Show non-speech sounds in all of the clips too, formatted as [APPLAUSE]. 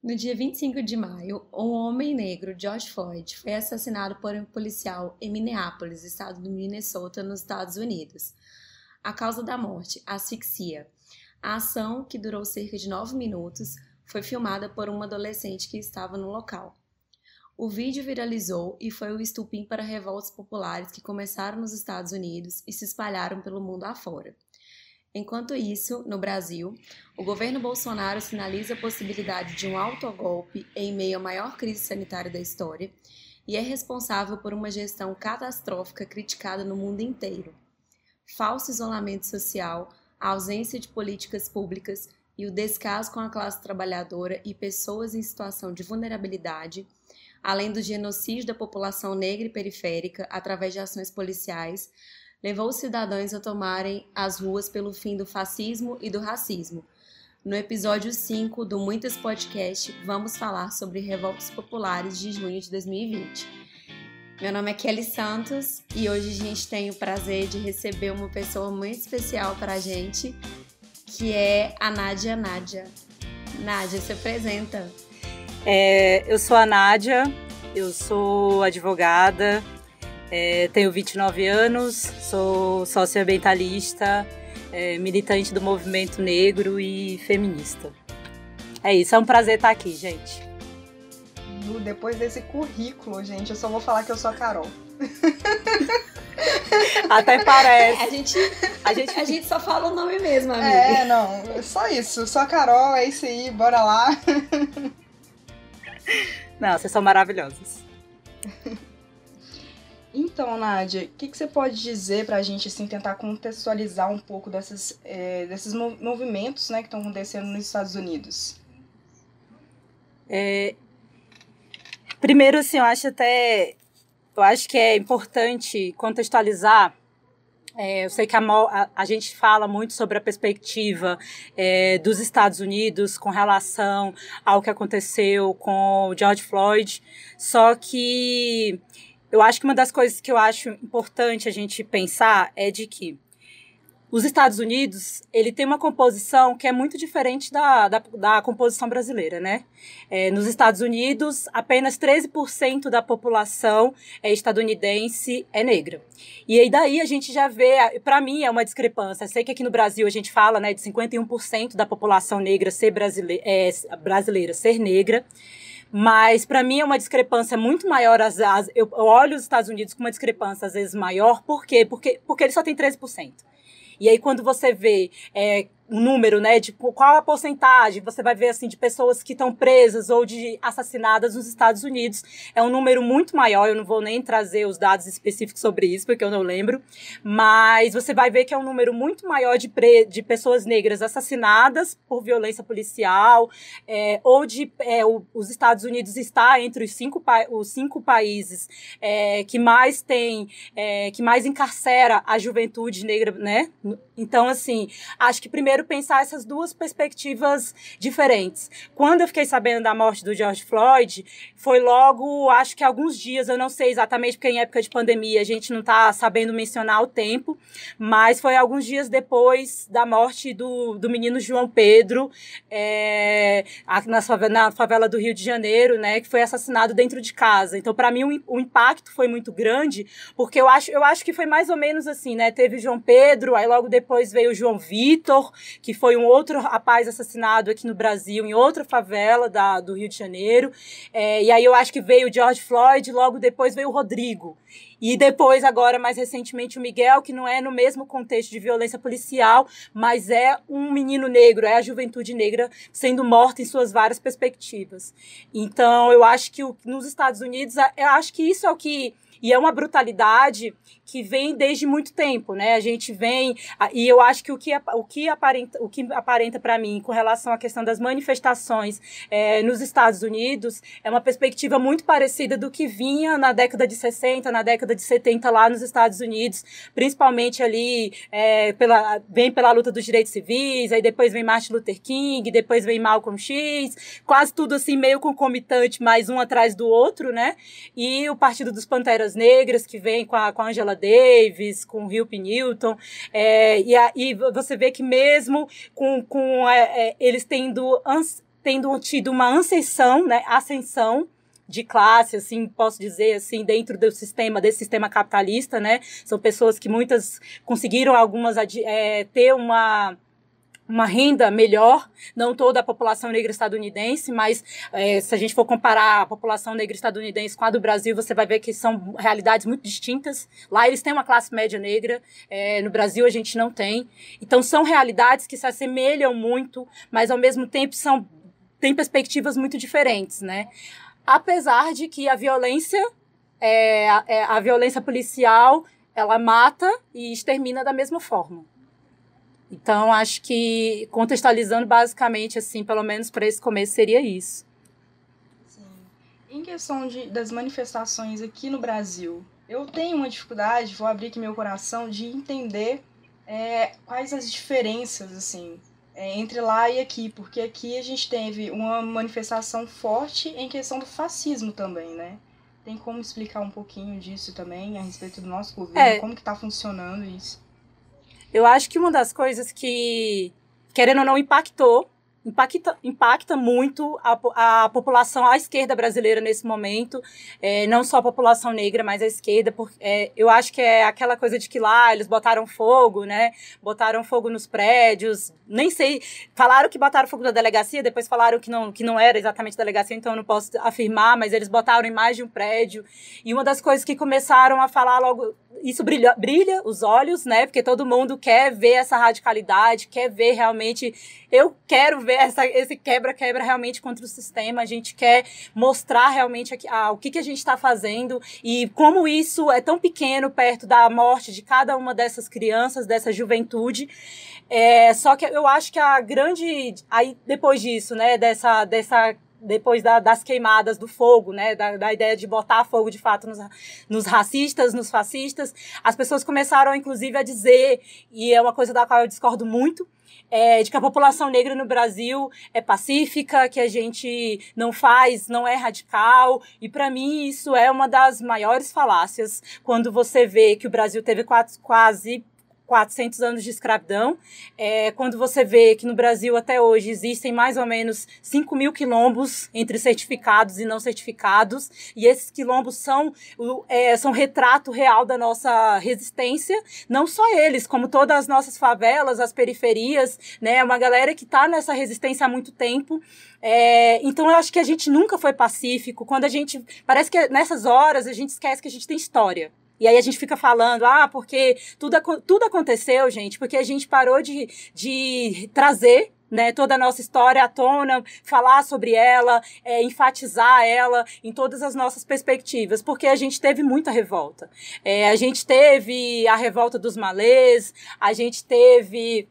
No dia 25 de maio, um homem negro, George Floyd, foi assassinado por um policial em Minneapolis, estado do Minnesota, nos Estados Unidos. A causa da morte, asfixia. A ação, que durou cerca de nove minutos, foi filmada por uma adolescente que estava no local. O vídeo viralizou e foi o estupim para revoltas populares que começaram nos Estados Unidos e se espalharam pelo mundo afora. Enquanto isso, no Brasil, o governo Bolsonaro sinaliza a possibilidade de um autogolpe em meio à maior crise sanitária da história e é responsável por uma gestão catastrófica criticada no mundo inteiro. Falso isolamento social, a ausência de políticas públicas e o descaso com a classe trabalhadora e pessoas em situação de vulnerabilidade, além do genocídio da população negra e periférica através de ações policiais, levou os cidadãos a tomarem as ruas pelo fim do fascismo e do racismo. No episódio 5 do Muitas Podcast, vamos falar sobre revoltas populares de junho de 2020. Meu nome é Kelly Santos e hoje a gente tem o prazer de receber uma pessoa muito especial para a gente, que é a Nádia Nádia. Nádia, se apresenta. É, eu sou a Nádia, eu sou advogada, é, tenho 29 anos, sou socioambientalista, é, militante do movimento negro e feminista. É isso, é um prazer estar aqui, gente. Depois desse currículo, gente, eu só vou falar que eu sou a Carol. [LAUGHS] Até parece. A gente, a, gente, a gente só fala o nome mesmo, amiga. É, não, só isso. Sou a Carol, é isso aí, bora lá. Não, vocês são maravilhosos. [LAUGHS] Então, Nádia, o que, que, você pode dizer para a gente, assim, tentar contextualizar um pouco desses, é, desses movimentos né, que estão acontecendo nos Estados Unidos? É, primeiro, assim, eu acho até... Eu acho que é importante contextualizar é, eu sei que a, a, a, gente fala muito sobre a perspectiva é, dos Estados Unidos com relação ao que aconteceu com o George Floyd, só que eu acho que uma das coisas que eu acho importante a gente pensar é de que os Estados Unidos, ele tem uma composição que é muito diferente da, da, da composição brasileira, né? É, nos Estados Unidos, apenas 13% da população é estadunidense é negra. E aí daí a gente já vê, para mim é uma discrepância. Sei que aqui no Brasil a gente fala, né, de 51% da população negra ser brasileira, é, brasileira ser negra. Mas para mim é uma discrepância muito maior. Às, vezes eu olho os Estados Unidos com uma discrepância às vezes maior. Por quê? Porque, porque ele só tem 13%. E aí, quando você vê é, um número, né, de qual a porcentagem, você vai ver assim de pessoas que estão presas ou de assassinadas nos Estados Unidos, é um número muito maior, eu não vou nem trazer os dados específicos sobre isso, porque eu não lembro, mas você vai ver que é um número muito maior de, de pessoas negras assassinadas por violência policial, é, ou de é, o, os Estados Unidos está entre os cinco, os cinco países é, que mais tem, é, que mais encarcera a juventude negra, né? Então, assim, acho que primeiro pensar essas duas perspectivas diferentes. Quando eu fiquei sabendo da morte do George Floyd, foi logo, acho que alguns dias, eu não sei exatamente, porque em época de pandemia a gente não está sabendo mencionar o tempo, mas foi alguns dias depois da morte do, do menino João Pedro, é, na, na favela do Rio de Janeiro, né, que foi assassinado dentro de casa. Então, para mim, o, o impacto foi muito grande, porque eu acho, eu acho que foi mais ou menos assim, né? Teve João Pedro, aí logo depois veio o João Vitor, que foi um outro rapaz assassinado aqui no Brasil, em outra favela da, do Rio de Janeiro. É, e aí eu acho que veio o George Floyd, logo depois veio o Rodrigo. E depois, agora, mais recentemente, o Miguel, que não é no mesmo contexto de violência policial, mas é um menino negro, é a juventude negra sendo morta em suas várias perspectivas. Então, eu acho que o, nos Estados Unidos, eu acho que isso é o que. E é uma brutalidade que vem desde muito tempo, né? A gente vem e eu acho que o que o que aparenta o que aparenta para mim com relação à questão das manifestações é, nos Estados Unidos é uma perspectiva muito parecida do que vinha na década de 60, na década de 70 lá nos Estados Unidos, principalmente ali é, pela vem pela luta dos direitos civis, aí depois vem Martin Luther King, depois vem Malcolm X, quase tudo assim meio concomitante, mais um atrás do outro, né? E o Partido dos Panteras Negras que vem com a, com a Angela Davis, com o Hilp Newton, é, e aí você vê que mesmo com, com é, é, eles tendo tendo tido uma ascensão, né, ascensão de classe, assim, posso dizer, assim, dentro do sistema, desse sistema capitalista, né? São pessoas que muitas conseguiram, algumas, é, ter uma uma renda melhor, não toda a população negra estadunidense, mas é, se a gente for comparar a população negra estadunidense com a do Brasil, você vai ver que são realidades muito distintas. Lá eles têm uma classe média negra, é, no Brasil a gente não tem. Então são realidades que se assemelham muito, mas ao mesmo tempo são têm perspectivas muito diferentes, né? Apesar de que a violência, é, a, é, a violência policial, ela mata e extermina da mesma forma. Então, acho que contextualizando basicamente, assim, pelo menos para esse começo, seria isso. Sim. Em questão de, das manifestações aqui no Brasil, eu tenho uma dificuldade, vou abrir aqui meu coração, de entender é, quais as diferenças, assim, é, entre lá e aqui, porque aqui a gente teve uma manifestação forte em questão do fascismo também, né? Tem como explicar um pouquinho disso também, a respeito do nosso governo, é. como que está funcionando isso? Eu acho que uma das coisas que, querendo ou não, impactou impacta, impacta muito a, a população à esquerda brasileira nesse momento, é, não só a população negra, mas a esquerda, porque é, eu acho que é aquela coisa de que lá eles botaram fogo, né? Botaram fogo nos prédios, nem sei, falaram que botaram fogo na delegacia, depois falaram que não, que não era exatamente delegacia, então eu não posso afirmar, mas eles botaram em mais de um prédio. E uma das coisas que começaram a falar logo, isso brilha, brilha os olhos, né? Porque todo mundo quer ver essa radicalidade, quer ver realmente. Eu quero ver essa, esse quebra-quebra realmente contra o sistema. A gente quer mostrar realmente aqui, ah, o que, que a gente está fazendo e como isso é tão pequeno perto da morte de cada uma dessas crianças, dessa juventude. É, só que eu acho que a grande. Aí, depois disso, né, dessa, dessa depois da, das queimadas do fogo, né, da, da, ideia de botar fogo de fato nos, nos racistas, nos fascistas, as pessoas começaram, inclusive, a dizer, e é uma coisa da qual eu discordo muito, é, de que a população negra no Brasil é pacífica, que a gente não faz, não é radical, e para mim isso é uma das maiores falácias quando você vê que o Brasil teve quase, 400 anos de escravidão. É, quando você vê que no Brasil até hoje existem mais ou menos 5 mil quilombos entre certificados e não certificados, e esses quilombos são, é, são retrato real da nossa resistência, não só eles, como todas as nossas favelas, as periferias, né? Uma galera que está nessa resistência há muito tempo. É, então eu acho que a gente nunca foi pacífico. Quando a gente. Parece que nessas horas a gente esquece que a gente tem história. E aí a gente fica falando, ah, porque tudo, tudo aconteceu, gente, porque a gente parou de, de trazer né, toda a nossa história à tona, falar sobre ela, é, enfatizar ela em todas as nossas perspectivas, porque a gente teve muita revolta. É, a gente teve a revolta dos malês, a gente teve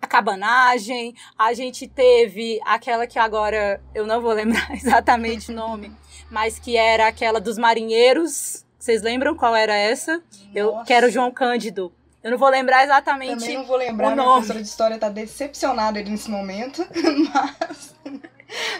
a cabanagem, a gente teve aquela que agora eu não vou lembrar [LAUGHS] exatamente o nome, mas que era aquela dos marinheiros, vocês lembram qual era essa? Nossa. Eu quero João Cândido. Eu não vou lembrar exatamente. Também não vou lembrar, o nome. a professora de história tá decepcionada nesse momento, [LAUGHS] mas.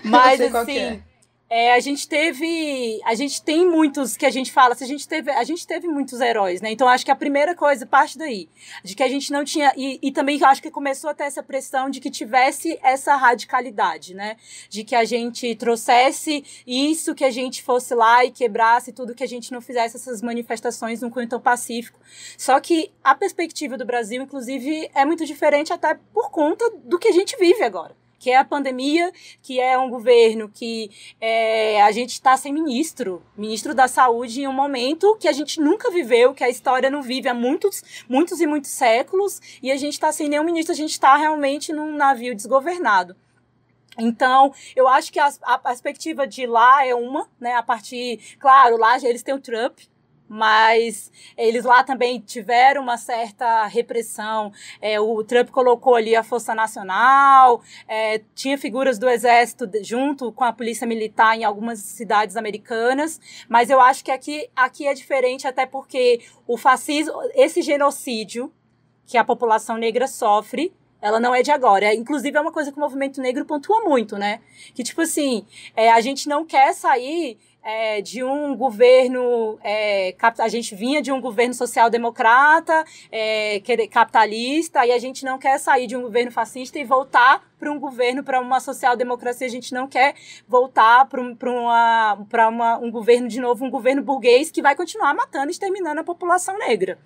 Mas [LAUGHS] assim. É. É, a gente teve, a gente tem muitos que a gente fala, se a gente teve, a gente teve muitos heróis, né? Então acho que a primeira coisa parte daí, de que a gente não tinha e, e também acho que começou a ter essa pressão de que tivesse essa radicalidade, né? De que a gente trouxesse isso, que a gente fosse lá e quebrasse tudo, que a gente não fizesse essas manifestações num cunho tão pacífico. Só que a perspectiva do Brasil, inclusive, é muito diferente até por conta do que a gente vive agora que é a pandemia, que é um governo que é, a gente está sem ministro, ministro da saúde em um momento que a gente nunca viveu, que a história não vive há muitos, muitos e muitos séculos, e a gente está sem nenhum ministro, a gente está realmente num navio desgovernado. Então, eu acho que a, a perspectiva de lá é uma, né? A partir, claro, lá eles têm o Trump, mas eles lá também tiveram uma certa repressão. É, o Trump colocou ali a Força Nacional, é, tinha figuras do Exército junto com a Polícia Militar em algumas cidades americanas, mas eu acho que aqui, aqui é diferente, até porque o fascismo, esse genocídio que a população negra sofre, ela não é de agora. É, inclusive, é uma coisa que o movimento negro pontua muito, né? Que, tipo assim, é, a gente não quer sair é, de um governo, é, a gente vinha de um governo social-democrata, é, capitalista, e a gente não quer sair de um governo fascista e voltar para um governo, para uma social-democracia, a gente não quer voltar para um, uma, uma, um governo, de novo, um governo burguês que vai continuar matando e exterminando a população negra.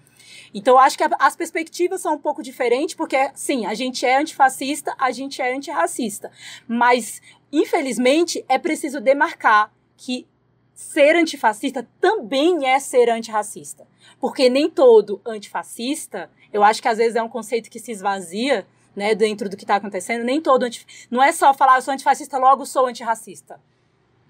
Então, acho que as perspectivas são um pouco diferentes, porque, sim, a gente é antifascista, a gente é antirracista. Mas, infelizmente, é preciso demarcar que ser antifascista também é ser antirracista. Porque nem todo antifascista, eu acho que às vezes é um conceito que se esvazia, né, dentro do que está acontecendo, nem todo antif... não é só falar eu sou antifascista, logo sou antirracista.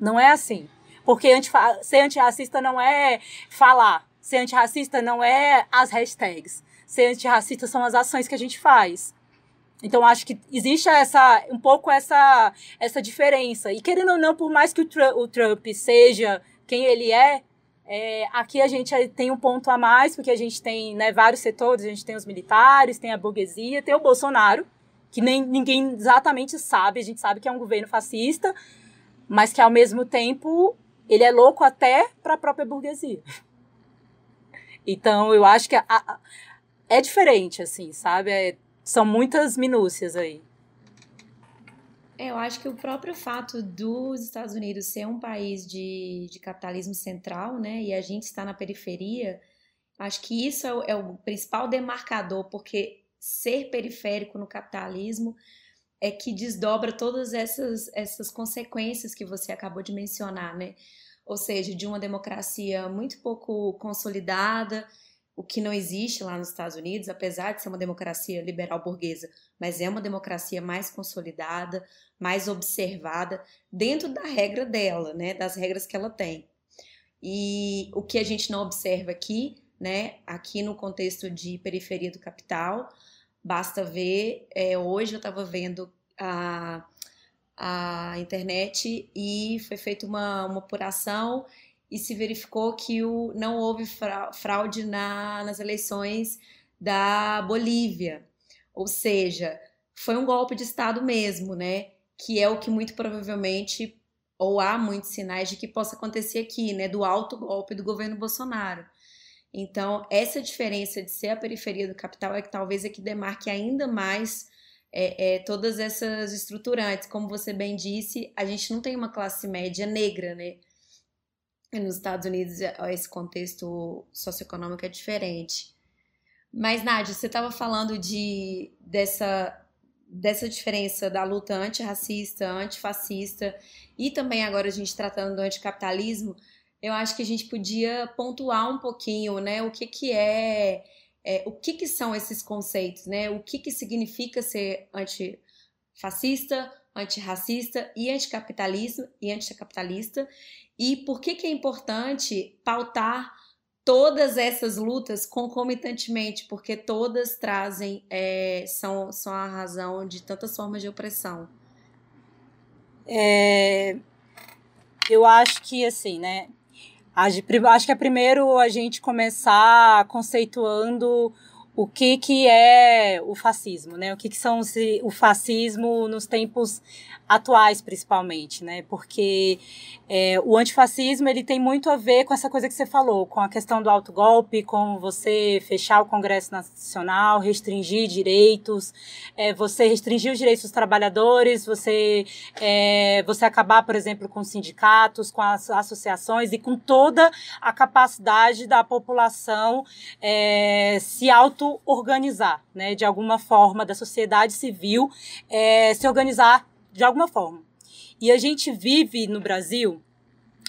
Não é assim. Porque antifa... ser antirracista não é falar. Ser antirracista não é as hashtags. Ser antirracista são as ações que a gente faz. Então acho que existe essa um pouco essa essa diferença. E querendo ou não, por mais que o Trump, o Trump seja quem ele é, é, aqui a gente tem um ponto a mais, porque a gente tem né, vários setores, a gente tem os militares, tem a burguesia, tem o Bolsonaro, que nem ninguém exatamente sabe, a gente sabe que é um governo fascista, mas que ao mesmo tempo ele é louco até para a própria burguesia. [LAUGHS] Então eu acho que a, a, é diferente, assim, sabe? É, são muitas minúcias aí. Eu acho que o próprio fato dos Estados Unidos ser um país de, de capitalismo central, né, e a gente está na periferia, acho que isso é o, é o principal demarcador, porque ser periférico no capitalismo é que desdobra todas essas, essas consequências que você acabou de mencionar, né? Ou seja, de uma democracia muito pouco consolidada, o que não existe lá nos Estados Unidos, apesar de ser uma democracia liberal burguesa, mas é uma democracia mais consolidada, mais observada dentro da regra dela, né, das regras que ela tem. E o que a gente não observa aqui, né, aqui no contexto de periferia do capital, basta ver, é, hoje eu estava vendo a, a internet e foi feita uma, uma apuração e se verificou que o, não houve fraude na, nas eleições da Bolívia. Ou seja, foi um golpe de Estado mesmo, né? Que é o que muito provavelmente, ou há muitos sinais de que possa acontecer aqui, né? Do alto golpe do governo Bolsonaro. Então, essa diferença de ser a periferia do capital é que talvez é que demarque ainda mais é, é, todas essas estruturantes. Como você bem disse, a gente não tem uma classe média negra, né? Nos Estados Unidos esse contexto socioeconômico é diferente. Mas, Nádia, você estava falando de, dessa, dessa diferença da luta antirracista, antifascista e também agora a gente tratando do anticapitalismo, eu acho que a gente podia pontuar um pouquinho, né, o que que é, é o que que são esses conceitos, né, o que que significa ser antifascista, antirracista e anticapitalismo e anticapitalista e por que, que é importante pautar todas essas lutas concomitantemente, porque todas trazem, é, são, são a razão de tantas formas de opressão. É, eu acho que, assim, né, acho que é primeiro a gente começar conceituando o que, que é o fascismo, né? O que, que são o fascismo nos tempos atuais, principalmente, né? Porque é, o antifascismo ele tem muito a ver com essa coisa que você falou, com a questão do autogolpe, com você fechar o Congresso Nacional, restringir direitos, é, você restringir os direitos dos trabalhadores, você, é, você acabar, por exemplo, com sindicatos, com as associações e com toda a capacidade da população é, se auto-organizar, né? De alguma forma, da sociedade civil é, se organizar de alguma forma. E a gente vive no Brasil,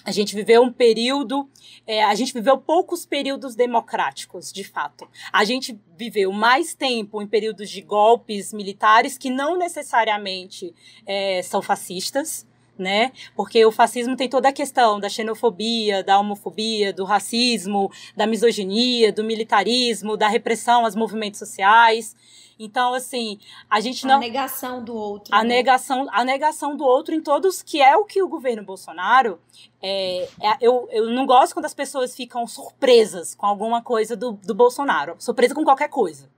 a gente viveu um período, é, a gente viveu poucos períodos democráticos, de fato. A gente viveu mais tempo em períodos de golpes militares que não necessariamente é, são fascistas, né? Porque o fascismo tem toda a questão da xenofobia, da homofobia, do racismo, da misoginia, do militarismo, da repressão aos movimentos sociais. Então, assim, a gente não. A negação do outro. A, né? negação, a negação do outro em todos, que é o que o governo Bolsonaro. É, é, eu, eu não gosto quando as pessoas ficam surpresas com alguma coisa do, do Bolsonaro. Surpresa com qualquer coisa.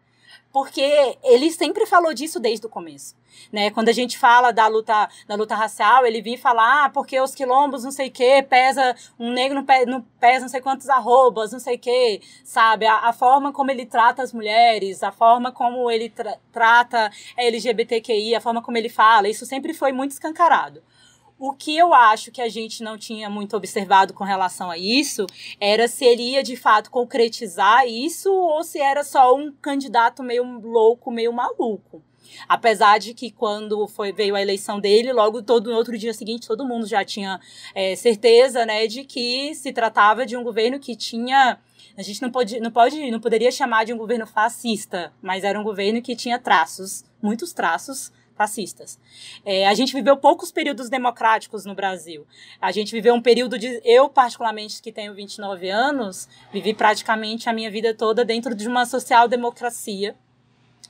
Porque ele sempre falou disso desde o começo. Né? Quando a gente fala da luta, da luta racial, ele vinha falar, ah, porque os quilombos, não sei o quê, pesa, um negro não pesa, não, pesa não sei quantos arrobas, não sei o quê, sabe? A, a, forma como ele trata as mulheres, a forma como ele tra trata a LGBTQI, a forma como ele fala, isso sempre foi muito escancarado. O que eu acho que a gente não tinha muito observado com relação a isso era se ele ia de fato concretizar isso ou se era só um candidato meio louco, meio maluco. Apesar de que quando foi, veio a eleição dele, logo todo no outro dia seguinte todo mundo já tinha é, certeza, né, de que se tratava de um governo que tinha a gente não pode, não pode, não poderia chamar de um governo fascista, mas era um governo que tinha traços, muitos traços fascistas. É, a gente viveu poucos períodos democráticos no Brasil. A gente viveu um período de. Eu, particularmente, que tenho 29 anos, vivi praticamente a minha vida toda dentro de uma social-democracia,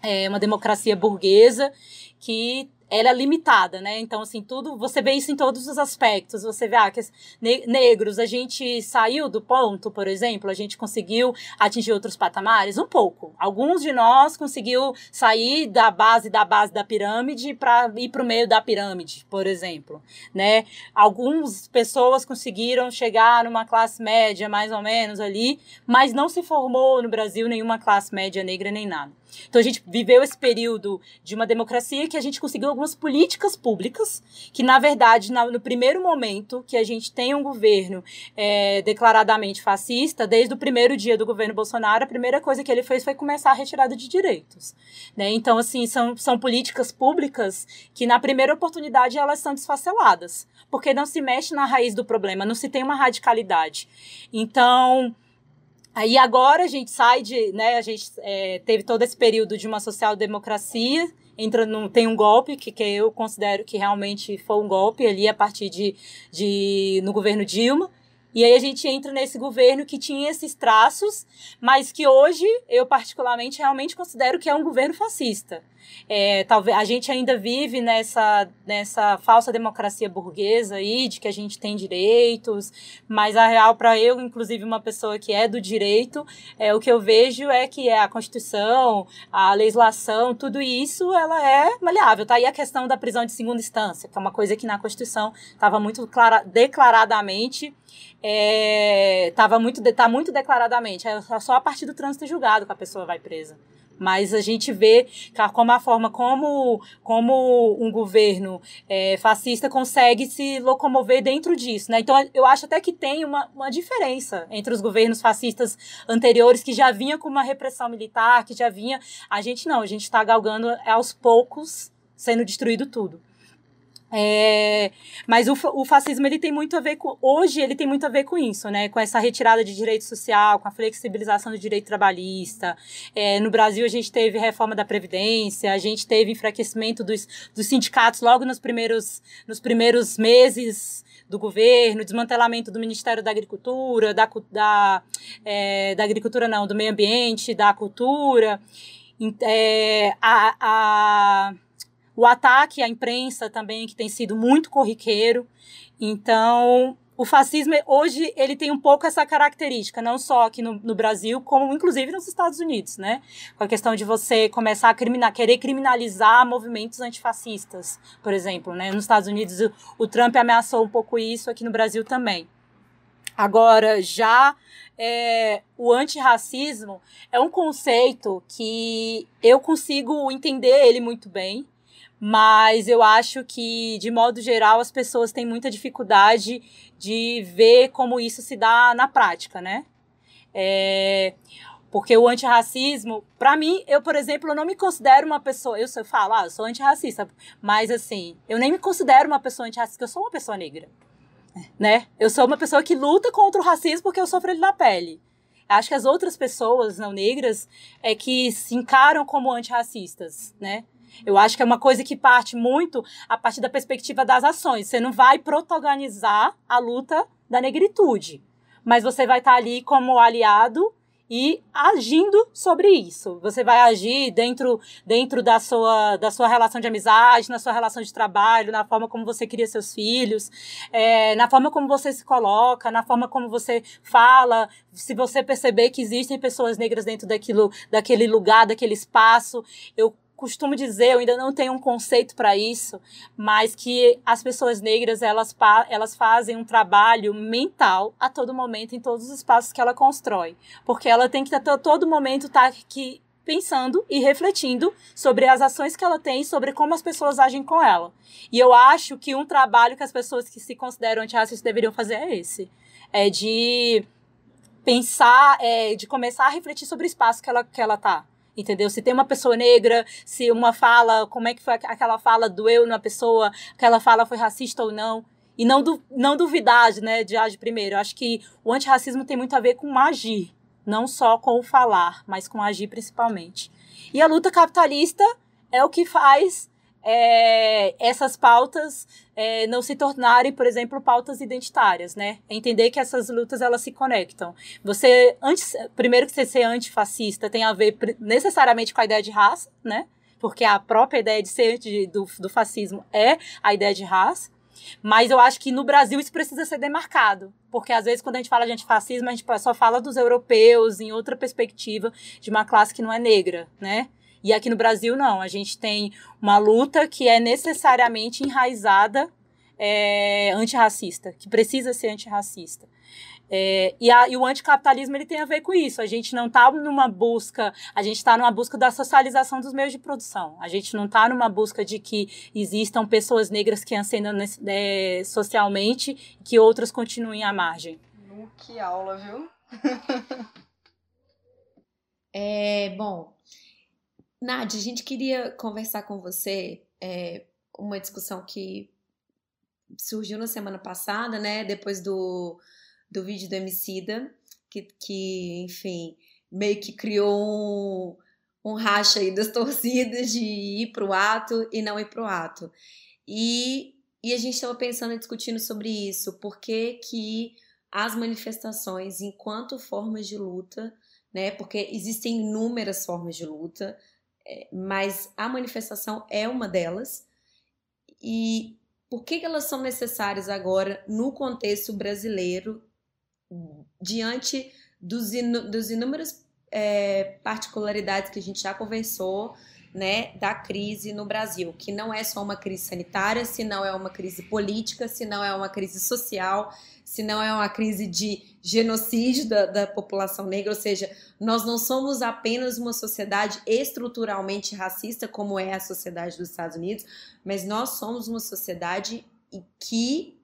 é, uma democracia burguesa, que ela é limitada, né? Então, assim, tudo, você vê isso em todos os aspectos. Você vê, ah, que ne negros, a gente saiu do ponto, por exemplo, a gente conseguiu atingir outros patamares? Um pouco. Alguns de nós conseguiu sair da base da base da pirâmide para ir para o meio da pirâmide, por exemplo, né? Algumas pessoas conseguiram chegar numa classe média, mais ou menos ali, mas não se formou no Brasil nenhuma classe média negra nem nada. Então a gente viveu esse período de uma democracia que a gente conseguiu algumas políticas públicas que, na verdade, no primeiro momento que a gente tem um governo é, declaradamente fascista, desde o primeiro dia do governo Bolsonaro, a primeira coisa que ele fez foi começar a retirada de direitos. Né? Então, assim, são, são políticas públicas que, na primeira oportunidade, elas são desfaceladas, porque não se mexe na raiz do problema, não se tem uma radicalidade. Então, Aí agora a gente sai de, né, a gente é, teve todo esse período de uma social-democracia, entra no, tem um golpe que, que eu considero que realmente foi um golpe ali a partir de, de no governo Dilma, e aí a gente entra nesse governo que tinha esses traços, mas que hoje eu particularmente realmente considero que é um governo fascista. É, talvez a gente ainda vive nessa, nessa falsa democracia burguesa aí, de que a gente tem direitos, mas a real para eu, inclusive uma pessoa que é do direito, é o que eu vejo é que é a Constituição, a legislação, tudo isso ela é maleável. Tá aí a questão da prisão de segunda instância, que é uma coisa que na Constituição estava muito clara, declaradamente estava é, muito tá muito declaradamente é só a partir do trânsito julgado que a pessoa vai presa mas a gente vê como a forma como, como um governo é, fascista consegue se locomover dentro disso. Né? Então, eu acho até que tem uma, uma diferença entre os governos fascistas anteriores, que já vinha com uma repressão militar, que já vinha. A gente não, a gente está galgando aos poucos sendo destruído tudo. É, mas o, o, fascismo ele tem muito a ver com hoje ele tem muito a ver com isso, né? Com essa retirada de direito social, com a flexibilização do direito trabalhista. É, no Brasil a gente teve reforma da previdência, a gente teve enfraquecimento dos, dos sindicatos logo nos primeiros nos primeiros meses do governo, desmantelamento do Ministério da Agricultura, da, da, é, da agricultura não, do meio ambiente, da cultura. É, a, a o ataque à imprensa também, que tem sido muito corriqueiro. Então, o fascismo hoje ele tem um pouco essa característica, não só aqui no, no, Brasil, como inclusive nos Estados Unidos, né? Com a questão de você começar a criminal, querer criminalizar movimentos antifascistas, por exemplo, né? Nos Estados Unidos o, o Trump ameaçou um pouco isso, aqui no Brasil também. Agora, já é, o antirracismo é um conceito que eu consigo entender ele muito bem, mas eu acho que, de modo geral, as pessoas têm muita dificuldade de ver como isso se dá na prática, né? É, porque o antirracismo, para mim, eu, por exemplo, não me considero uma pessoa. Eu, eu falo, ah, eu sou antirracista, mas assim, eu nem me considero uma pessoa antirracista, eu sou uma pessoa negra. Né? Eu sou uma pessoa que luta contra o racismo porque eu sofro ele na pele. Acho que as outras pessoas não negras é que se encaram como antirracistas, né? Eu acho que é uma coisa que parte muito a partir da perspectiva das ações. Você não vai protagonizar a luta da negritude, mas você vai estar ali como aliado e agindo sobre isso. Você vai agir dentro, dentro da, sua, da sua relação de amizade, na sua relação de trabalho, na forma como você cria seus filhos, é, na forma como você se coloca, na forma como você fala. Se você perceber que existem pessoas negras dentro daquilo, daquele lugar, daquele espaço, eu costumo dizer, eu ainda não tenho um conceito para isso, mas que as pessoas negras elas, elas fazem um trabalho mental a todo momento em todos os espaços que ela constrói, porque ela tem que a todo momento estar tá aqui pensando e refletindo sobre as ações que ela tem, sobre como as pessoas agem com ela. E eu acho que um trabalho que as pessoas que se consideram antirracistas deveriam fazer é esse, é de pensar, é, de começar a refletir sobre o espaço que ela que ela tá entendeu? Se tem uma pessoa negra, se uma fala, como é que foi aquela fala doeu na pessoa, aquela fala foi racista ou não. E não, du não duvidar né, de agir primeiro. Eu acho que o antirracismo tem muito a ver com agir, não só com falar, mas com agir principalmente. E a luta capitalista é o que faz é, essas pautas é, não se tornarem, por exemplo, pautas identitárias, né? Entender que essas lutas elas se conectam. Você antes, primeiro que você ser antifascista tem a ver necessariamente com a ideia de raça, né? Porque a própria ideia de ser de, do, do fascismo é a ideia de raça. Mas eu acho que no Brasil isso precisa ser demarcado. Porque às vezes, quando a gente fala de antifascismo, a gente só fala dos europeus em outra perspectiva de uma classe que não é negra, né? E aqui no Brasil, não. A gente tem uma luta que é necessariamente enraizada é, antirracista, que precisa ser antirracista. É, e, a, e, o anticapitalismo ele tem a ver com isso. A gente não está numa busca, a gente está numa busca da socialização dos meios de produção. A gente não está numa busca de que existam pessoas negras que ascendam é, socialmente e que outras continuem à margem. Que aula, viu? [LAUGHS] é, bom, Nádia, a gente queria conversar com você é, uma discussão que surgiu na semana passada, né? Depois do, do vídeo do Emicida, que, que, enfim, meio que criou um, um racha aí das [LAUGHS] torcidas de ir pro ato e não ir pro ato. E, e a gente estava pensando e discutindo sobre isso, por que que as manifestações, enquanto formas de luta, né? Porque existem inúmeras formas de luta, mas a manifestação é uma delas. E por que, elas são necessárias agora no contexto brasileiro, diante dos, inú dos inúmeras é, particularidades que a gente já conversou, né, da crise no Brasil, que não é só uma crise sanitária, se não é uma crise política, se não é uma crise social, se não é uma crise de genocídio da, da população negra, ou seja, nós não somos apenas uma sociedade estruturalmente racista, como é a sociedade dos Estados Unidos, mas nós somos uma sociedade que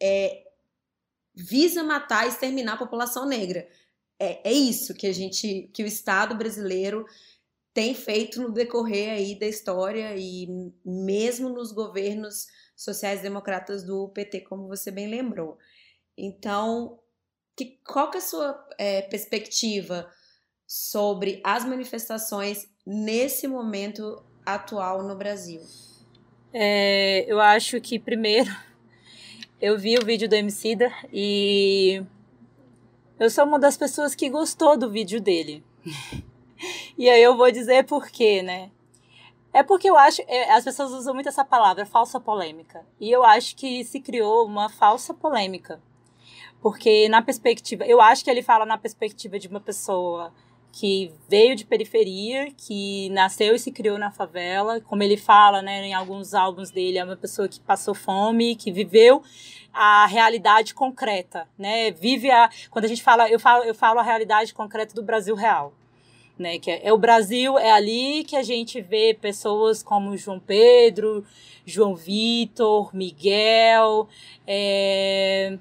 é, visa matar e exterminar a população negra. É, é isso que a gente, que o Estado brasileiro tem feito no decorrer aí da história e mesmo nos governos sociais-democratas do PT, como você bem lembrou. Então, que, qual que é a sua é, perspectiva sobre as manifestações nesse momento atual no Brasil? É, eu acho que, primeiro, [LAUGHS] eu vi o vídeo do Emicida e eu sou uma das pessoas que gostou do vídeo dele. [LAUGHS] E aí eu vou dizer por quê, né? É porque eu acho, é, as pessoas usam muito essa palavra, falsa polêmica. E eu acho que se criou uma falsa polêmica. Porque na perspectiva, eu acho que ele fala na perspectiva de uma pessoa que veio de periferia, que nasceu e se criou na favela, como ele fala, né, em alguns álbuns dele, é uma pessoa que passou fome, que viveu a realidade concreta, né? Vive a quando a gente fala, eu falo, eu falo a realidade concreta do Brasil real né? Que é, é, o Brasil, é ali que a gente vê pessoas como João Pedro, João Vitor, Miguel, é,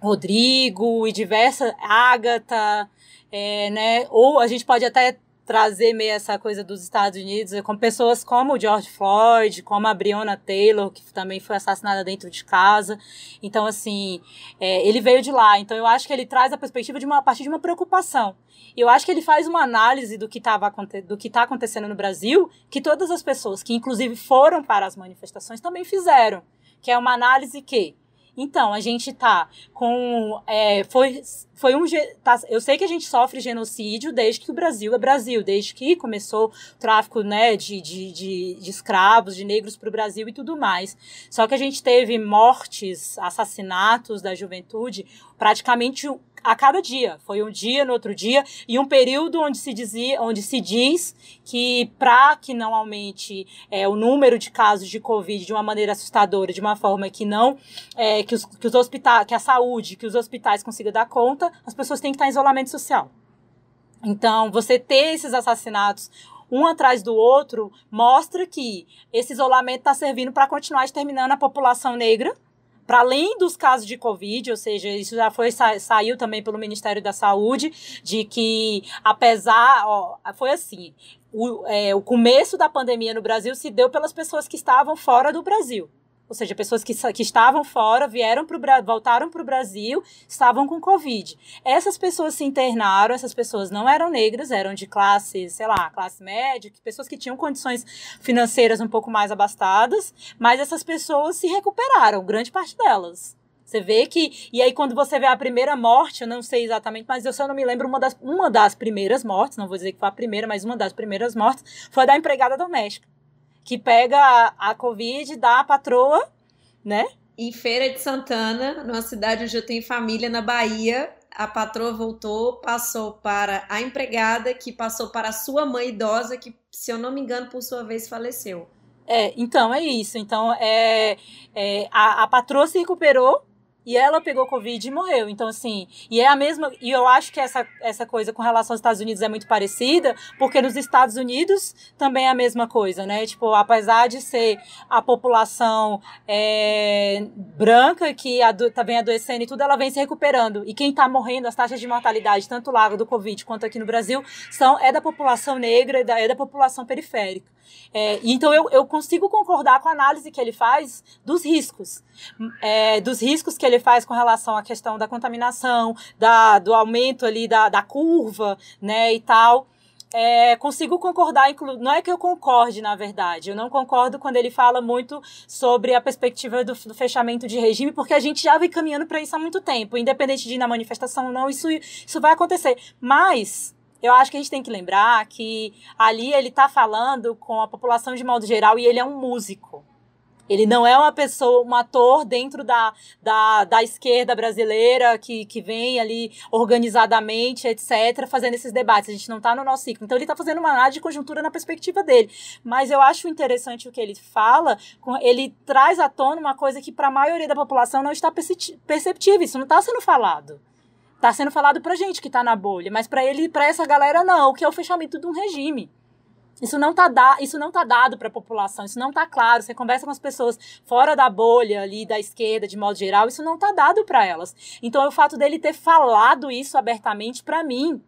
Rodrigo e diversas, Ágata, é, né? Ou a gente pode até trazer meio essa coisa dos Estados Unidos com pessoas como o George Floyd, como a Breonna Taylor, que também foi assassinada dentro de casa. Então, assim, é, ele veio de lá. Então, eu acho que ele traz a perspectiva de uma a partir de uma preocupação. Eu acho que ele faz uma análise do que estava do que está acontecendo no Brasil, que todas as pessoas que inclusive foram para as manifestações também fizeram, que é uma análise que Então, a gente tá com. É, foi, foi um. Tá, eu sei que a gente sofre genocídio desde que o Brasil é Brasil, desde que começou o tráfico né, de, de, de, de escravos, de negros para o Brasil e tudo mais. Só que a gente teve mortes, assassinatos da juventude praticamente a cada dia. Foi um dia no outro dia e um período onde se dizia, onde se diz que para que não aumente é, o número de casos de covid de uma maneira assustadora, de uma forma que não é, que os, que os hospitais, que a saúde, que os hospitais consigam dar conta, as pessoas têm que estar em isolamento social. Então, você ter esses assassinatos um atrás do outro mostra que esse isolamento está servindo para continuar exterminando a população negra para além dos casos de Covid, ou seja, isso já foi saiu também pelo Ministério da Saúde, de que apesar, ó, foi assim, o, é, o começo da pandemia no Brasil se deu pelas pessoas que estavam fora do Brasil ou seja, pessoas que, que estavam fora, vieram pro, voltaram para o Brasil, estavam com Covid. Essas pessoas se internaram, essas pessoas não eram negras, eram de classe, sei lá, classe média, pessoas que tinham condições financeiras um pouco mais abastadas, mas essas pessoas se recuperaram, grande parte delas. Você vê que. E aí, quando você vê a primeira morte, eu não sei exatamente, mas eu só não me lembro, uma das, uma das primeiras mortes, não vou dizer que foi a primeira, mas uma das primeiras mortes, foi da empregada doméstica que pega a, a Covid da patroa, né? Em Feira de Santana, numa cidade onde eu tenho família, na Bahia, a patroa voltou, passou para a empregada, que passou para a sua mãe idosa, que, se eu não me engano, por sua vez faleceu. É, então é isso. Então é, é a, a patroa se recuperou e ela pegou Covid e morreu. Então, assim, e é a mesma. E eu acho que essa, essa coisa com relação aos Estados Unidos é muito parecida, porque nos Estados Unidos também é a mesma coisa, né? Tipo, apesar de ser a população é, branca que ado, tá bem adoecendo e tudo, ela vem se recuperando. E quem tá morrendo, as taxas de mortalidade, tanto lá do Covid quanto aqui no Brasil, são é da população negra, da, é da população periférica. É, então eu, eu consigo concordar com a análise que ele faz dos riscos, é, dos riscos que ele faz com relação à questão da contaminação, da, do aumento ali da, da curva, né, e tal. É, consigo concordar, não é que eu concorde, na verdade, eu não concordo quando ele fala muito sobre a perspectiva do, do fechamento de regime, porque a gente já vem caminhando para isso há muito tempo, independente de ir na manifestação ou não, isso, isso vai acontecer. Mas eu acho que a gente tem que lembrar que ali ele está falando com a população de modo geral e ele é um músico. Ele não é uma pessoa, um ator dentro da, da, da esquerda brasileira que, que vem ali organizadamente, etc., fazendo esses debates. A gente não está no nosso ciclo. Então, ele está fazendo uma análise de conjuntura na perspectiva dele. Mas eu acho interessante o que ele fala, ele traz à tona uma coisa que, para a maioria da população, não está perceptível. Isso não está sendo falado. Tá sendo falado pra gente que tá na bolha, mas para ele, para essa galera não, o que é o fechamento de um regime. Isso não tá, da, isso não tá dado para a população, isso não tá claro. Você conversa com as pessoas fora da bolha ali da esquerda, de modo geral, isso não tá dado para elas. Então, o fato dele ter falado isso abertamente para mim,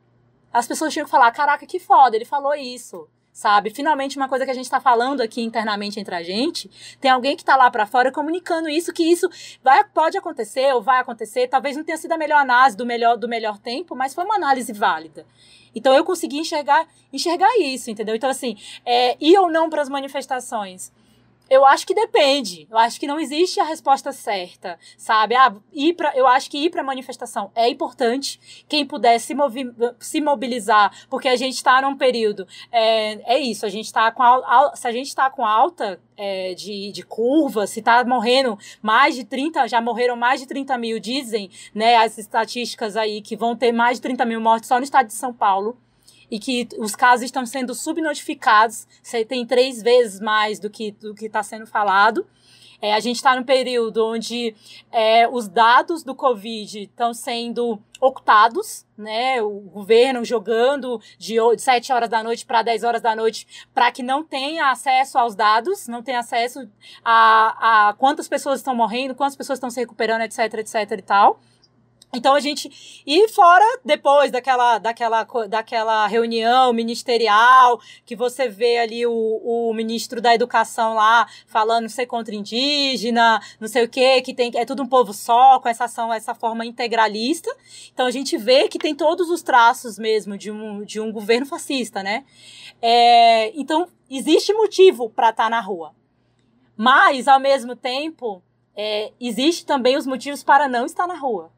as pessoas tinham que falar: "Caraca, que foda, ele falou isso" sabe? Finalmente, uma coisa que a gente está falando aqui internamente entre a gente, tem alguém que está lá para fora comunicando isso, que isso vai, pode acontecer ou vai acontecer. Talvez não tenha sido a melhor análise do melhor, do melhor tempo, mas foi uma análise válida. Então eu consegui enxergar, enxergar isso, entendeu? Então, assim, é, ir ou não para as manifestações eu acho que depende. Eu acho que não existe a resposta certa, sabe? Ah, ir pra, eu acho que ir para manifestação é importante. Quem puder se, movi se mobilizar, porque a gente está num período. É, é isso, a gente está com. A, se a gente está com alta é, de, de curva, se está morrendo mais de 30, já morreram mais de 30 mil, dizem né, as estatísticas aí que vão ter mais de 30 mil mortes só no estado de São Paulo e que os casos estão sendo subnotificados, tem três vezes mais do que do que está sendo falado. É, a gente está num período onde é, os dados do Covid estão sendo ocultados, né? O governo jogando de 7 horas da noite para 10 horas da noite para que não tenha acesso aos dados, não tenha acesso a, a quantas pessoas estão morrendo, quantas pessoas estão se recuperando, etc, etc e tal. Então a gente e fora depois daquela daquela daquela reunião ministerial que você vê ali o, o ministro da educação lá falando ser contra indígena, não sei o que, que tem é tudo um povo só com essa ação, essa forma integralista. Então a gente vê que tem todos os traços mesmo de um, de um governo fascista, né? É, então existe motivo para estar tá na rua, mas ao mesmo tempo é, existe também os motivos para não estar na rua.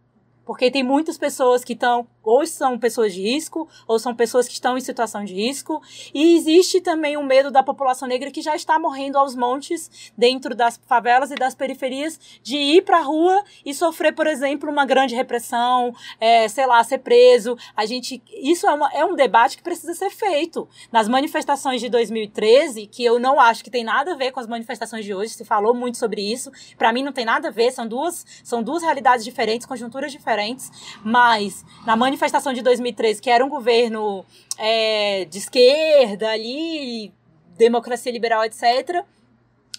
Porque tem muitas pessoas que estão, ou são pessoas de risco, ou são pessoas que estão em situação de risco. E existe também o medo da população negra que já está morrendo aos montes dentro das favelas e das periferias de ir para a rua e sofrer, por exemplo, uma grande repressão, é, sei lá, ser preso. A gente, isso é, uma, é um debate que precisa ser feito. Nas manifestações de 2013, que eu não acho que tem nada a ver com as manifestações de hoje, se falou muito sobre isso. Para mim não tem nada a ver, são duas, são duas realidades diferentes, conjunturas diferentes mas na manifestação de 2013, que era um governo é, de esquerda ali, democracia liberal, etc.,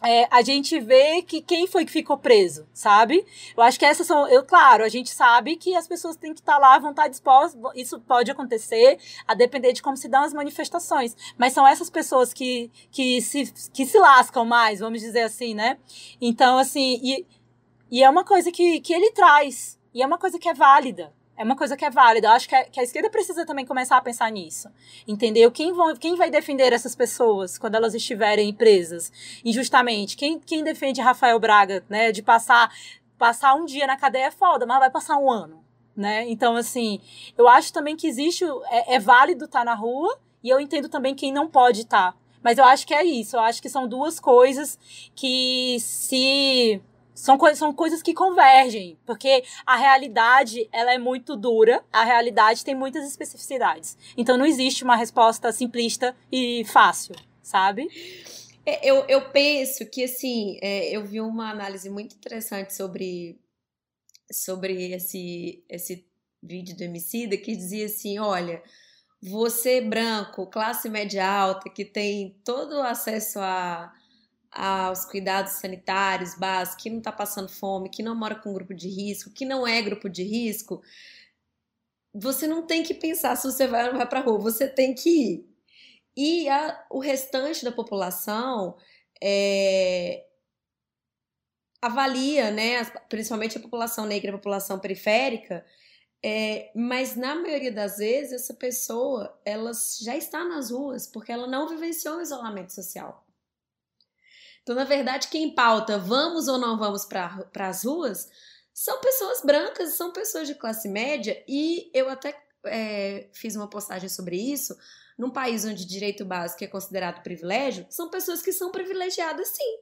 é, a gente vê que quem foi que ficou preso, sabe? Eu acho que essas são. Eu, claro, a gente sabe que as pessoas têm que estar lá, vão estar dispostas, isso pode acontecer, a depender de como se dão as manifestações. Mas são essas pessoas que, que, se, que se lascam mais, vamos dizer assim, né? Então, assim, e, e é uma coisa que, que ele traz, e é uma coisa que é válida. É uma coisa que é válida. Eu acho que a, que a esquerda precisa também começar a pensar nisso. Entendeu? Quem, vão, quem vai defender essas pessoas quando elas estiverem presas injustamente? Quem, quem defende Rafael Braga, né? De passar, passar um dia na cadeia é foda, mas vai passar um ano. Né? Então, assim, eu acho também que existe. É, é válido estar tá na rua, e eu entendo também quem não pode estar. Tá. Mas eu acho que é isso. Eu acho que são duas coisas que se são, co são coisas que convergem, porque a realidade ela é muito dura, a realidade tem muitas especificidades. Então não existe uma resposta simplista e fácil, sabe? É, eu, eu penso que, assim, é, eu vi uma análise muito interessante sobre, sobre esse, esse vídeo do Emicida que dizia assim, olha, você branco, classe média alta, que tem todo o acesso a aos cuidados sanitários básicos, que não está passando fome, que não mora com grupo de risco, que não é grupo de risco, você não tem que pensar se você vai ou não vai para a rua, você tem que ir. E a, o restante da população é, avalia, né, principalmente a população negra, a população periférica, é, mas na maioria das vezes essa pessoa ela já está nas ruas porque ela não vivenciou o isolamento social. Então, na verdade, quem pauta vamos ou não vamos para as ruas são pessoas brancas, são pessoas de classe média, e eu até é, fiz uma postagem sobre isso. Num país onde direito básico é considerado privilégio, são pessoas que são privilegiadas sim.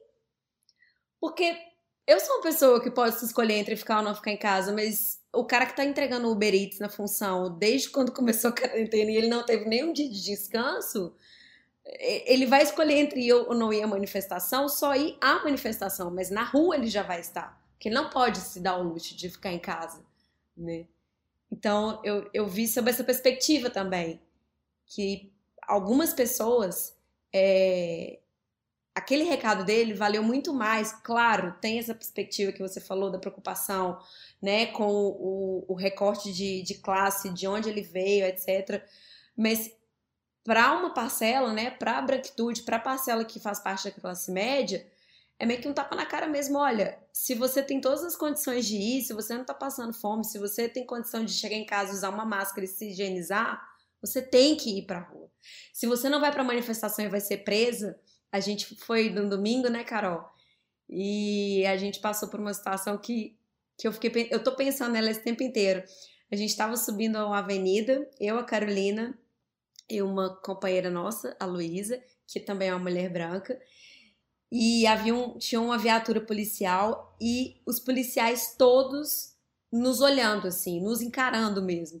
Porque eu sou uma pessoa que pode se escolher entre ficar ou não ficar em casa, mas o cara que está entregando Uber Eats na função desde quando começou a [LAUGHS] quarentena e ele não teve nenhum dia de descanso, ele vai escolher entre ir ou não ir à manifestação, só ir à manifestação, mas na rua ele já vai estar, porque ele não pode se dar o luxo de ficar em casa, né? Então eu, eu vi sobre essa perspectiva também, que algumas pessoas, é, aquele recado dele valeu muito mais, claro, tem essa perspectiva que você falou da preocupação, né, com o, o recorte de, de classe, de onde ele veio, etc. Mas para uma parcela, né, para a branquitude, para a parcela que faz parte da classe média, é meio que um tapa na cara mesmo. Olha, se você tem todas as condições de ir, se você não está passando fome, se você tem condição de chegar em casa, usar uma máscara e se higienizar, você tem que ir para a rua. Se você não vai para a manifestação e vai ser presa, a gente foi no domingo, né, Carol? E a gente passou por uma situação que, que eu fiquei, eu tô pensando nela esse tempo inteiro. A gente estava subindo uma avenida, eu, a Carolina, e uma companheira nossa, a Luísa, que também é uma mulher branca, e havia um, tinha uma viatura policial e os policiais todos nos olhando assim, nos encarando mesmo.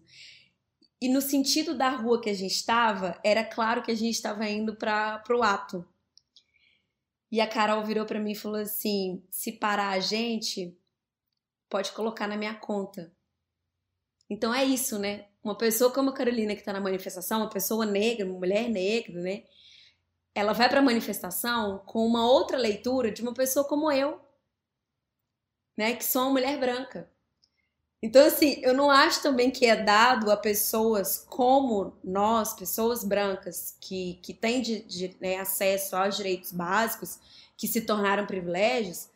E no sentido da rua que a gente estava, era claro que a gente estava indo para o ato. E a Carol virou para mim e falou assim: se parar a gente, pode colocar na minha conta. Então é isso, né? Uma pessoa como a Carolina que está na manifestação, uma pessoa negra, uma mulher negra, né? Ela vai para a manifestação com uma outra leitura de uma pessoa como eu, né? Que sou uma mulher branca. Então, assim, eu não acho também que é dado a pessoas como nós, pessoas brancas, que, que têm de, de, né, acesso aos direitos básicos, que se tornaram privilégios,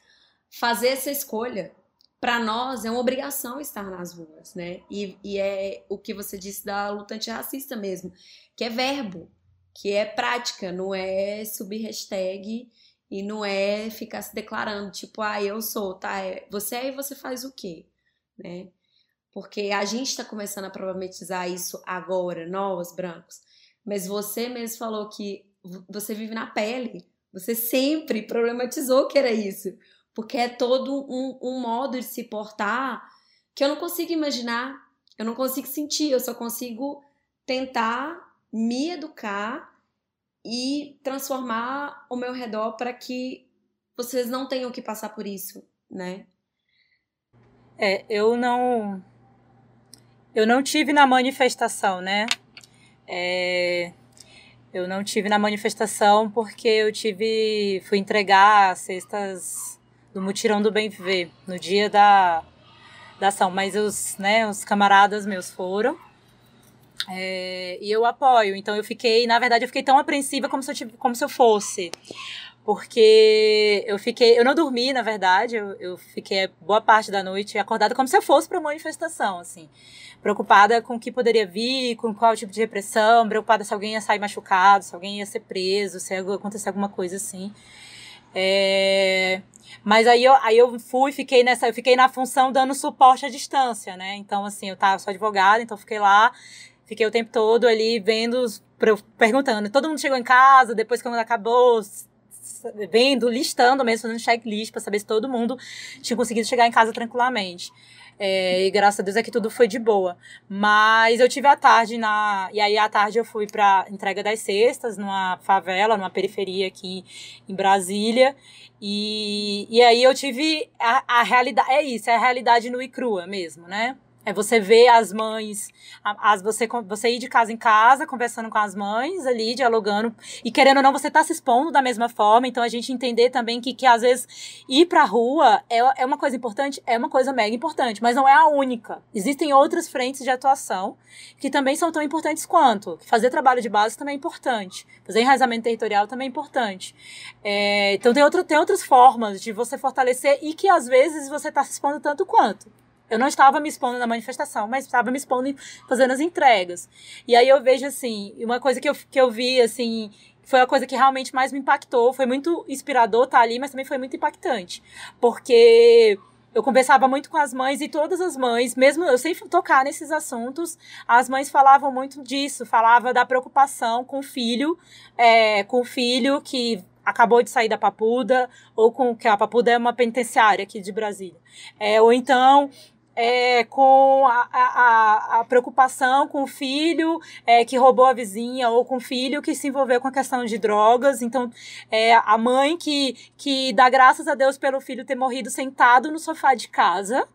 fazer essa escolha para nós é uma obrigação estar nas ruas, né? E, e, é o que você disse da luta antirracista mesmo, que é verbo, que é prática, não é subir hashtag E não é ficar se declarando, tipo, ah, eu sou, tá? É, você é e você faz o quê? Né? Porque a gente está começando a problematizar isso agora, nós, brancos. Mas você mesmo falou que você vive na pele. Você sempre problematizou que era isso. Porque é todo um, um modo de se portar que eu não consigo imaginar, eu não consigo sentir, eu só consigo tentar me educar e transformar o meu redor para que vocês não tenham que passar por isso, né? É, eu não eu não tive na manifestação, né? É, eu não tive na manifestação porque eu tive fui entregar cestas do mutirão do bem viver no dia da, da ação, mas os né os camaradas meus foram é, e eu apoio. Então eu fiquei, na verdade, eu fiquei tão apreensiva como se eu, tive, como se eu fosse. Porque eu fiquei, eu não dormi, na verdade, eu, eu fiquei boa parte da noite acordada como se eu fosse para uma manifestação, assim. Preocupada com o que poderia vir, com qual tipo de repressão, preocupada se alguém ia sair machucado, se alguém ia ser preso, se ia acontecer alguma coisa assim. É... Mas aí eu, aí eu fui, fiquei nessa, eu fiquei na função dando suporte à distância, né? Então, assim, eu tava, sou advogada, então fiquei lá Fiquei o tempo todo ali vendo, perguntando. Todo mundo chegou em casa, depois que quando acabou, vendo, listando mesmo, fazendo checklist para saber se todo mundo tinha conseguido chegar em casa tranquilamente. É, e graças a Deus é que tudo foi de boa. Mas eu tive a tarde na. E aí à tarde eu fui para entrega das cestas numa favela, numa periferia aqui em Brasília. E, e aí eu tive a, a realidade. É isso, é a realidade no e crua mesmo, né? É você ver as mães, as, você, você ir de casa em casa, conversando com as mães ali, dialogando, e querendo ou não, você tá se expondo da mesma forma, então a gente entender também que, que às vezes ir pra rua é, é uma coisa importante, é uma coisa mega importante, mas não é a única. Existem outras frentes de atuação que também são tão importantes quanto. Fazer trabalho de base também é importante. Fazer enraizamento territorial também é importante. É, então tem, outro, tem outras formas de você fortalecer e que às vezes você tá se expondo tanto quanto. Eu não estava me expondo na manifestação, mas estava me expondo fazendo as entregas. E aí eu vejo, assim, uma coisa que eu, que eu vi, assim, foi a coisa que realmente mais me impactou. Foi muito inspirador estar ali, mas também foi muito impactante. Porque eu conversava muito com as mães e todas as mães, mesmo eu sem tocar nesses assuntos, as mães falavam muito disso, falava da preocupação com o filho, é, com o filho que acabou de sair da Papuda, ou com que a Papuda é uma penitenciária aqui de Brasília. É, ou então é, com a, a, a, preocupação com o filho é, que roubou a vizinha ou com o filho que se envolveu com a questão de drogas. Então, é, a mãe que, que dá graças a Deus pelo filho ter morrido sentado no sofá de casa,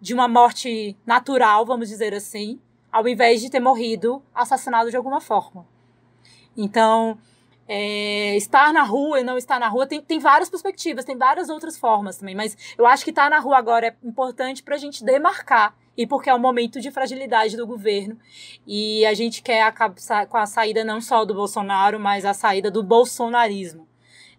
de uma morte natural, vamos dizer assim, ao invés de ter morrido assassinado de alguma forma. Então, é, estar na rua e não estar na rua tem, tem várias perspectivas, tem várias outras formas também, mas eu acho que estar na rua agora é importante para a gente demarcar e porque é um momento de fragilidade do governo e a gente quer acabar com a saída não só do Bolsonaro, mas a saída do bolsonarismo.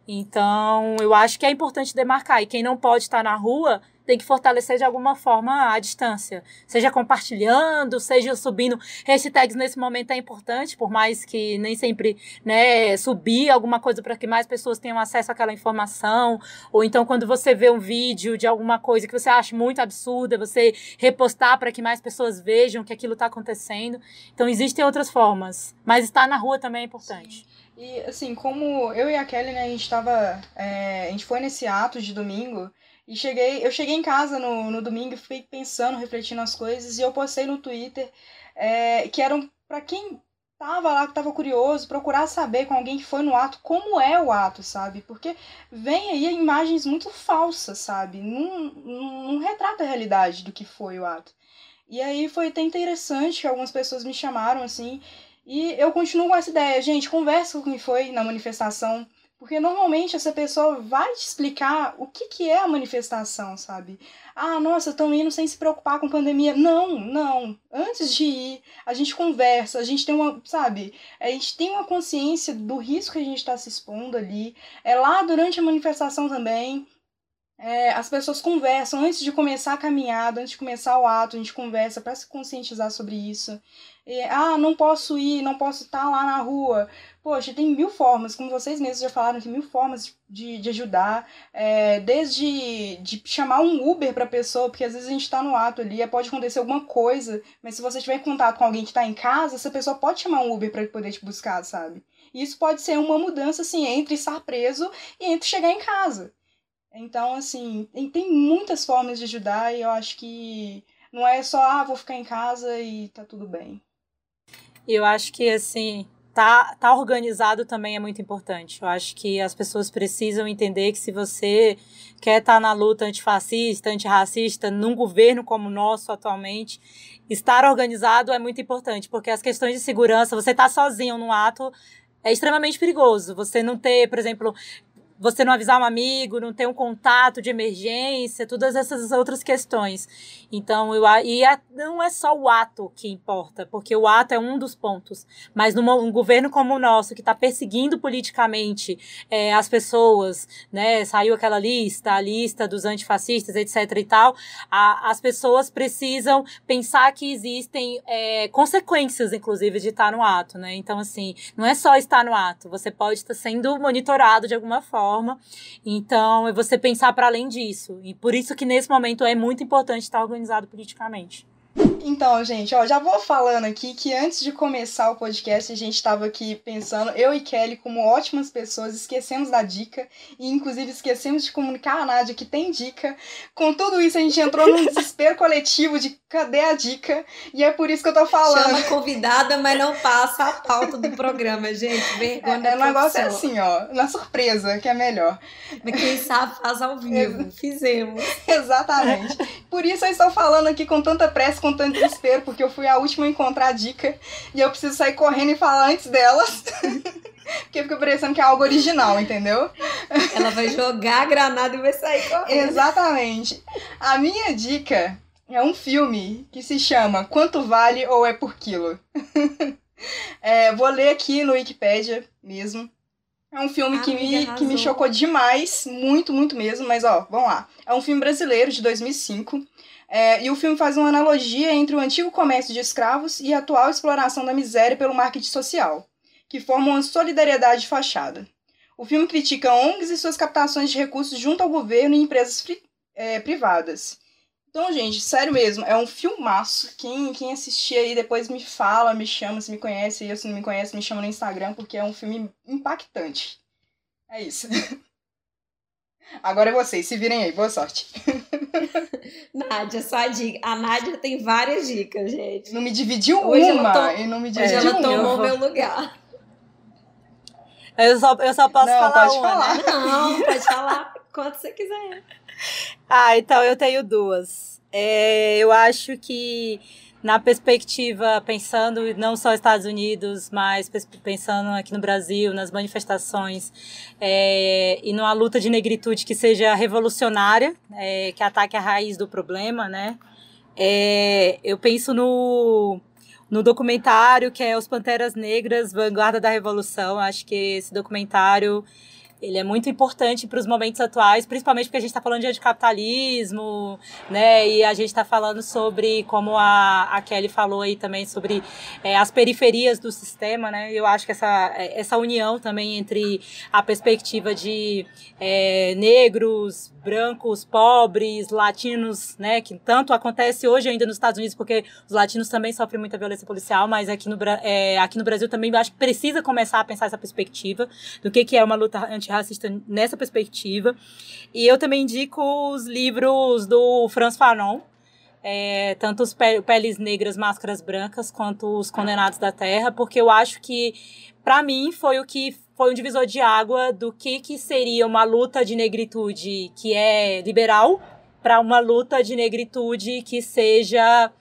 Então, eu acho que é importante demarcar e quem não pode estar na rua tem que fortalecer de alguma forma a distância. Seja compartilhando, seja subindo. Hashtags nesse momento é importante, por mais que nem sempre né, subir alguma coisa para que mais pessoas tenham acesso àquela informação. Ou então, quando você vê um vídeo de alguma coisa que você acha muito absurda, você repostar para que mais pessoas vejam que aquilo está acontecendo. Então, existem outras formas. Mas estar na rua também é importante. Sim. E assim, como eu e a Kelly, né, a gente tava. É, a gente foi nesse ato de domingo e cheguei, eu cheguei em casa no, no domingo e fiquei pensando, refletindo as coisas, e eu postei no Twitter é, que eram para quem tava lá, que tava curioso, procurar saber com alguém que foi no ato como é o ato, sabe? Porque vem aí imagens muito falsas, sabe? Não, não, não retrata a realidade do que foi o ato. E aí foi até interessante que algumas pessoas me chamaram assim, e eu continuo com essa ideia, gente, conversa com quem foi na manifestação, porque normalmente essa pessoa vai te explicar o que, que é a manifestação, sabe? Ah, nossa, estão indo sem se preocupar com pandemia. Não, não. Antes de ir, a gente conversa, a gente tem uma, sabe? A gente tem uma consciência do risco que a gente está se expondo ali. É lá durante a manifestação também. É, as pessoas conversam antes de começar a caminhada, antes de começar o ato, a gente conversa para se conscientizar sobre isso. E, ah, não posso ir, não posso estar tá lá na rua. Poxa, tem mil formas, como vocês mesmos já falaram, tem mil formas de, de ajudar. É, desde de chamar um Uber para a pessoa, porque às vezes a gente está no ato ali, pode acontecer alguma coisa, mas se você tiver em contato com alguém que está em casa, essa pessoa pode chamar um Uber para poder te buscar, sabe? Isso pode ser uma mudança, assim, entre estar preso e entre chegar em casa. Então, assim, tem, muitas formas de ajudar e eu acho que não é só, ah, vou ficar em casa e tá tudo bem. Eu acho que, assim, tá, tá organizado também é muito importante. Eu acho que as pessoas precisam entender que se você quer estar tá na luta antifascista, antirracista, num governo como o nosso atualmente, estar organizado é muito importante, porque as questões de segurança, você tá sozinho no ato, é extremamente perigoso. Você não ter, por exemplo, você não avisar um amigo, não ter um contato de emergência, todas essas outras questões. Então, eu, e a, não é só o ato que importa, porque o ato é um dos pontos. Mas num um governo como o nosso, que está perseguindo politicamente é, as pessoas, né? Saiu aquela lista, a lista dos antifascistas, etc. e tal, a, as pessoas precisam pensar que existem é, consequências, inclusive, de estar no ato, né? Então, assim, não é só estar no ato, você pode estar sendo monitorado de alguma forma forma. Então, é você pensar para além disso. E por isso que nesse momento é muito importante estar organizado politicamente. Então, gente, ó, já vou falando aqui que antes de começar o podcast, a gente estava aqui pensando, eu e Kelly, como ótimas pessoas, esquecemos da dica e, inclusive, esquecemos de comunicar a Nádia que tem dica. Com tudo isso, a gente entrou num [LAUGHS] desespero coletivo de cadê a dica? E é por isso que eu tô falando. Chama convidada, mas não passa a pauta do programa, gente. Vergonha. É, o negócio é assim, ó, na surpresa, que é melhor. Mas quem sabe faz ao vivo. Fizemos. [LAUGHS] Exatamente. Por isso eu estou falando aqui com tanta pressa, com tanto desespero, porque eu fui a última a encontrar a dica e eu preciso sair correndo e falar antes delas. [LAUGHS] porque fica parecendo que é algo original, entendeu? Ela vai jogar a granada e vai sair correndo. Exatamente. A minha dica é um filme que se chama Quanto Vale ou é por Quilo. [LAUGHS] é, vou ler aqui no Wikipedia mesmo. É um filme que me, que me chocou demais, muito, muito mesmo, mas ó, vamos lá. É um filme brasileiro de 2005 é, e o filme faz uma analogia entre o antigo comércio de escravos e a atual exploração da miséria pelo marketing social, que formam uma solidariedade de fachada. O filme critica ONGs e suas captações de recursos junto ao governo e empresas é, privadas. Então, gente, sério mesmo, é um filmaço. Quem, quem assistir aí depois me fala, me chama, se me conhece, e se não me conhece, me chama no Instagram, porque é um filme impactante. É isso. [LAUGHS] Agora é vocês, se virem aí, boa sorte. [LAUGHS] Nádia, só a dica. A Nádia tem várias dicas, gente. Não me dividiu Hoje uma tom... e não me dividiu Hoje ela tomou meu lugar. Eu só, eu só posso não, falar pode uma, falar. Né? Não, pode falar quanto você quiser. [LAUGHS] Ah, então eu tenho duas. É, eu acho que na perspectiva, pensando não só Estados Unidos, mas pensando aqui no Brasil, nas manifestações, é, e numa luta de negritude que seja revolucionária, é, que ataque a raiz do problema, né? É, eu penso no, no documentário que é Os Panteras Negras, Vanguarda da Revolução. Acho que esse documentário ele é muito importante para os momentos atuais, principalmente porque a gente está falando de anticapitalismo, né? E a gente está falando sobre, como a, a Kelly falou aí também, sobre é, as periferias do sistema, né? Eu acho que essa, essa união também entre a perspectiva de é, negros, brancos, pobres, latinos, né? Que tanto acontece hoje ainda nos Estados Unidos, porque os latinos também sofrem muita violência policial, mas aqui no, é, aqui no Brasil também acho que precisa começar a pensar essa perspectiva do que, que é uma luta antirracista nessa perspectiva. E eu também indico os livros do Franz Fanon, é, tanto os Peles Negras, Máscaras Brancas, quanto os Condenados da Terra, porque eu acho que, para mim, foi o que foi um divisor de água do que, que seria uma luta de negritude que é liberal para uma luta de negritude que seja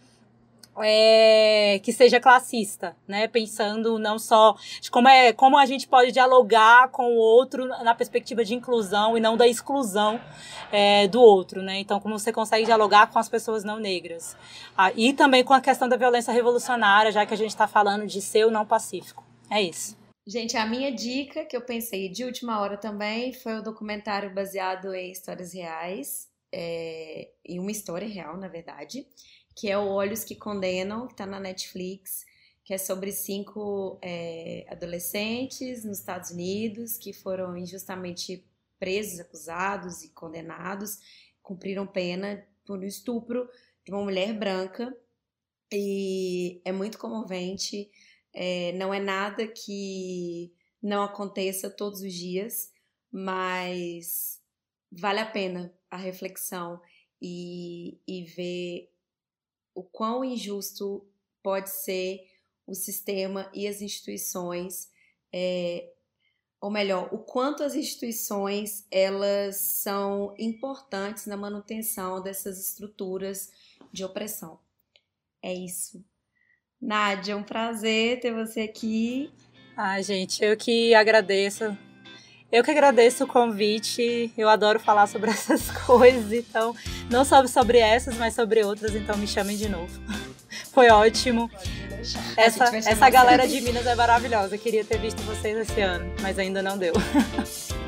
é, que seja classista, né? Pensando não só de como é como a gente pode dialogar com o outro na perspectiva de inclusão e não da exclusão é, do outro, né? Então, como você consegue dialogar com as pessoas não negras ah, e também com a questão da violência revolucionária, já que a gente está falando de ser ou não pacífico. É isso. Gente, a minha dica que eu pensei de última hora também foi o documentário baseado em histórias reais, é, em uma história real, na verdade, que é o Olhos que Condenam, que está na Netflix, que é sobre cinco é, adolescentes nos Estados Unidos que foram injustamente presos, acusados e condenados, cumpriram pena por um estupro de uma mulher branca e é muito comovente. É, não é nada que não aconteça todos os dias, mas vale a pena a reflexão e, e ver o quão injusto pode ser o sistema e as instituições, é, ou melhor, o quanto as instituições elas são importantes na manutenção dessas estruturas de opressão. É isso. Nádia, um prazer ter você aqui. Ah, gente, eu que agradeço. Eu que agradeço o convite. Eu adoro falar sobre [LAUGHS] essas coisas, então, não só sobre essas, mas sobre outras, então me chamem de novo. [LAUGHS] Foi ótimo. Essa, essa galera de Minas é maravilhosa. Eu queria ter visto vocês esse ano, mas ainda não deu. [LAUGHS]